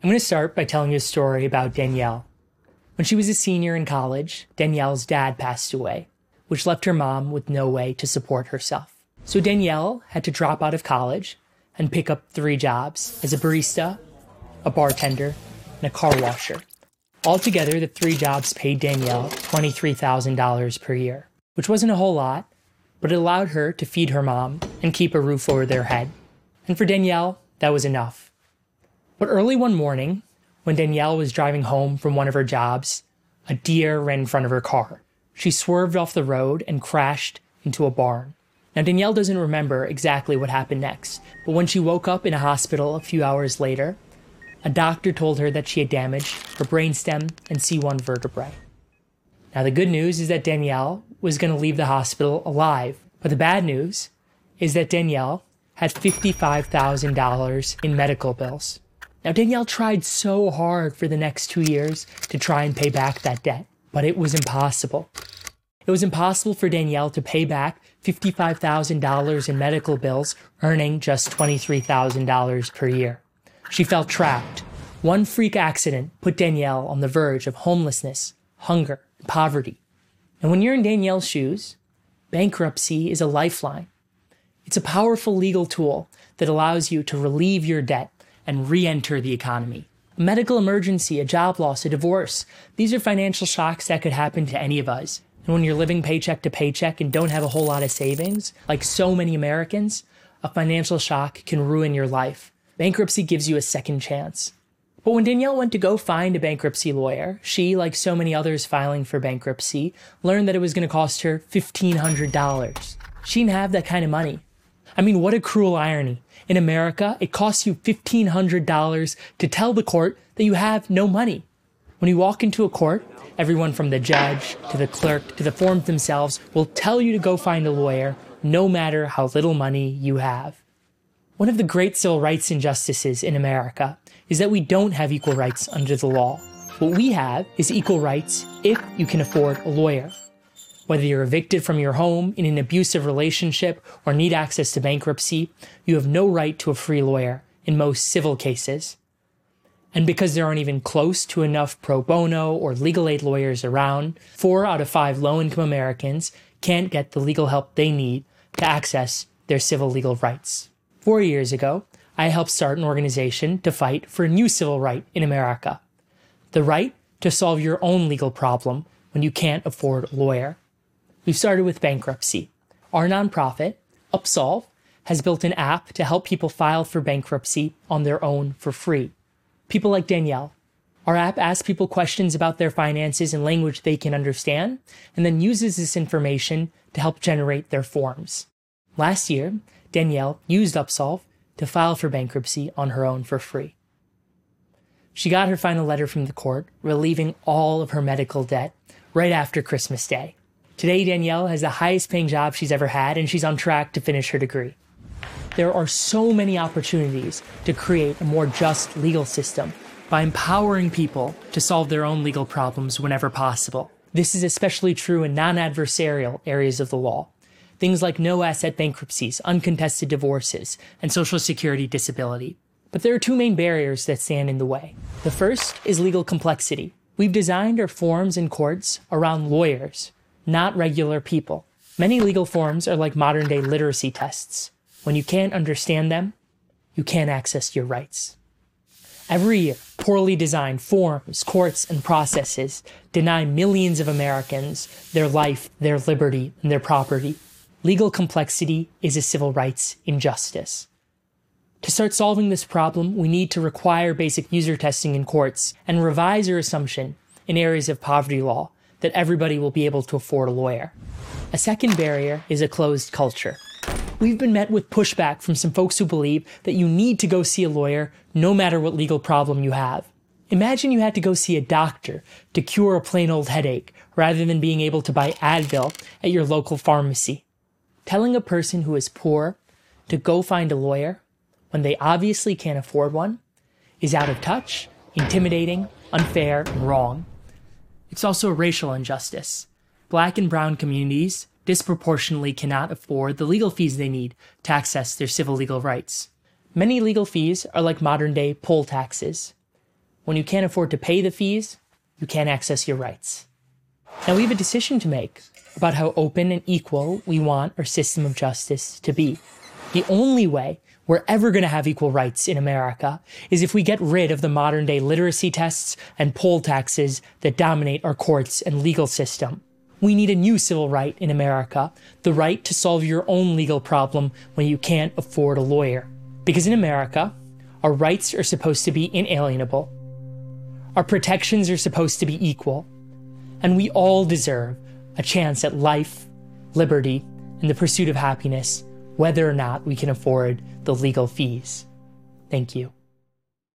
I'm going to start by telling you a story about Danielle. When she was a senior in college, Danielle's dad passed away, which left her mom with no way to support herself. So Danielle had to drop out of college and pick up three jobs as a barista, a bartender, and a car washer. Altogether, the three jobs paid Danielle $23,000 per year, which wasn't a whole lot, but it allowed her to feed her mom and keep a roof over their head. And for Danielle, that was enough. But early one morning, when Danielle was driving home from one of her jobs, a deer ran in front of her car. She swerved off the road and crashed into a barn. Now, Danielle doesn't remember exactly what happened next, but when she woke up in a hospital a few hours later, a doctor told her that she had damaged her brainstem and C1 vertebrae. Now, the good news is that Danielle was going to leave the hospital alive, but the bad news is that Danielle had $55,000 in medical bills. Now, Danielle tried so hard for the next two years to try and pay back that debt, but it was impossible. It was impossible for Danielle to pay back $55,000 in medical bills, earning just $23,000 per year. She felt trapped. One freak accident put Danielle on the verge of homelessness, hunger, and poverty. And when you're in Danielle's shoes, bankruptcy is a lifeline. It's a powerful legal tool that allows you to relieve your debt and re enter the economy. A medical emergency, a job loss, a divorce, these are financial shocks that could happen to any of us. And when you're living paycheck to paycheck and don't have a whole lot of savings, like so many Americans, a financial shock can ruin your life. Bankruptcy gives you a second chance. But when Danielle went to go find a bankruptcy lawyer, she, like so many others filing for bankruptcy, learned that it was going to cost her $1,500. She didn't have that kind of money. I mean, what a cruel irony. In America, it costs you $1,500 to tell the court that you have no money. When you walk into a court, everyone from the judge to the clerk to the forms themselves will tell you to go find a lawyer, no matter how little money you have. One of the great civil rights injustices in America is that we don't have equal rights under the law. What we have is equal rights if you can afford a lawyer. Whether you're evicted from your home in an abusive relationship or need access to bankruptcy, you have no right to a free lawyer in most civil cases. And because there aren't even close to enough pro bono or legal aid lawyers around, four out of five low income Americans can't get the legal help they need to access their civil legal rights. Four years ago, I helped start an organization to fight for a new civil right in America the right to solve your own legal problem when you can't afford a lawyer. We've started with bankruptcy. Our nonprofit, Upsolve, has built an app to help people file for bankruptcy on their own for free. People like Danielle. Our app asks people questions about their finances in language they can understand, and then uses this information to help generate their forms. Last year, Danielle used Upsolve to file for bankruptcy on her own for free. She got her final letter from the court, relieving all of her medical debt right after Christmas Day. Today, Danielle has the highest paying job she's ever had, and she's on track to finish her degree. There are so many opportunities to create a more just legal system by empowering people to solve their own legal problems whenever possible. This is especially true in non adversarial areas of the law. Things like no asset bankruptcies, uncontested divorces, and Social Security disability. But there are two main barriers that stand in the way. The first is legal complexity. We've designed our forms and courts around lawyers not regular people. Many legal forms are like modern day literacy tests. When you can't understand them, you can't access your rights. Every year, poorly designed forms, courts, and processes deny millions of Americans their life, their liberty, and their property. Legal complexity is a civil rights injustice. To start solving this problem, we need to require basic user testing in courts and revise our assumption in areas of poverty law that everybody will be able to afford a lawyer. A second barrier is a closed culture. We've been met with pushback from some folks who believe that you need to go see a lawyer no matter what legal problem you have. Imagine you had to go see a doctor to cure a plain old headache rather than being able to buy Advil at your local pharmacy. Telling a person who is poor to go find a lawyer when they obviously can't afford one is out of touch, intimidating, unfair, and wrong. It's also a racial injustice. Black and brown communities disproportionately cannot afford the legal fees they need to access their civil legal rights. Many legal fees are like modern day poll taxes. When you can't afford to pay the fees, you can't access your rights. Now we have a decision to make about how open and equal we want our system of justice to be. The only way we're ever going to have equal rights in America is if we get rid of the modern day literacy tests and poll taxes that dominate our courts and legal system. We need a new civil right in America the right to solve your own legal problem when you can't afford a lawyer. Because in America, our rights are supposed to be inalienable, our protections are supposed to be equal, and we all deserve a chance at life, liberty, and the pursuit of happiness, whether or not we can afford the legal fees. Thank you.